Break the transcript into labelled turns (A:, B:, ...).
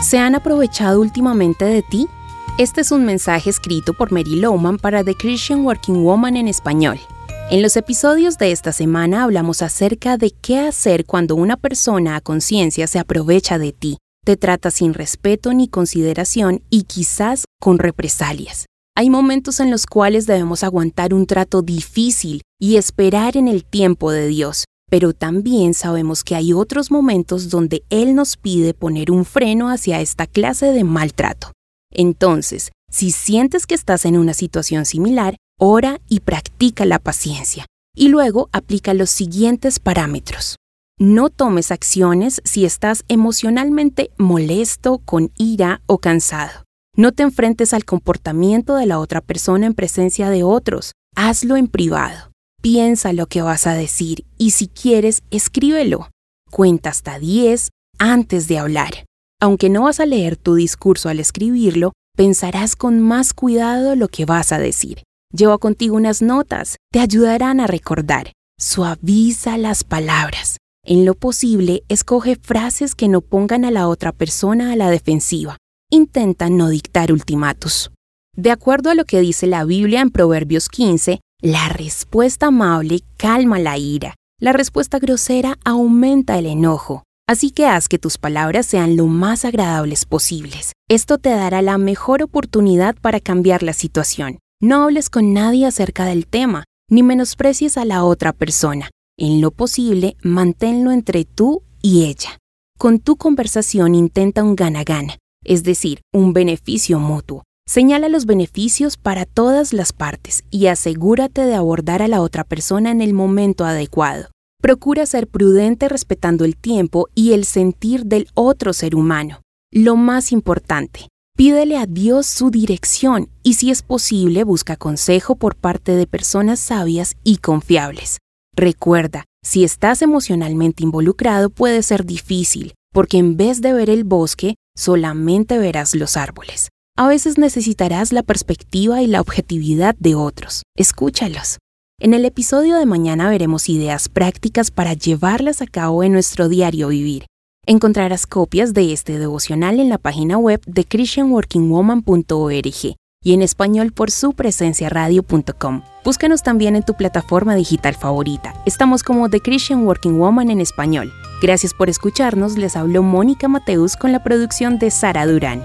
A: ¿Se han aprovechado últimamente de ti? Este es un mensaje escrito por Mary Lowman para The Christian Working Woman en español. En los episodios de esta semana hablamos acerca de qué hacer cuando una persona a conciencia se aprovecha de ti, te trata sin respeto ni consideración y quizás con represalias. Hay momentos en los cuales debemos aguantar un trato difícil y esperar en el tiempo de Dios, pero también sabemos que hay otros momentos donde Él nos pide poner un freno hacia esta clase de maltrato. Entonces, si sientes que estás en una situación similar, ora y practica la paciencia. Y luego aplica los siguientes parámetros. No tomes acciones si estás emocionalmente molesto, con ira o cansado. No te enfrentes al comportamiento de la otra persona en presencia de otros. Hazlo en privado. Piensa lo que vas a decir y si quieres, escríbelo. Cuenta hasta 10 antes de hablar. Aunque no vas a leer tu discurso al escribirlo, pensarás con más cuidado lo que vas a decir. Lleva contigo unas notas, te ayudarán a recordar. Suaviza las palabras. En lo posible, escoge frases que no pongan a la otra persona a la defensiva. Intenta no dictar ultimatos. De acuerdo a lo que dice la Biblia en Proverbios 15, la respuesta amable calma la ira. La respuesta grosera aumenta el enojo. Así que haz que tus palabras sean lo más agradables posibles. Esto te dará la mejor oportunidad para cambiar la situación. No hables con nadie acerca del tema, ni menosprecies a la otra persona. En lo posible, manténlo entre tú y ella. Con tu conversación intenta un gana-gana, es decir, un beneficio mutuo. Señala los beneficios para todas las partes y asegúrate de abordar a la otra persona en el momento adecuado. Procura ser prudente respetando el tiempo y el sentir del otro ser humano. Lo más importante, pídele a Dios su dirección y si es posible busca consejo por parte de personas sabias y confiables. Recuerda, si estás emocionalmente involucrado puede ser difícil, porque en vez de ver el bosque, solamente verás los árboles. A veces necesitarás la perspectiva y la objetividad de otros. Escúchalos. En el episodio de mañana veremos ideas prácticas para llevarlas a cabo en nuestro diario vivir. Encontrarás copias de este devocional en la página web de christianworkingwoman.org y en español por su presencia radio.com. Búscanos también en tu plataforma digital favorita. Estamos como The Christian Working Woman en español. Gracias por escucharnos. Les habló Mónica Mateus con la producción de Sara Durán.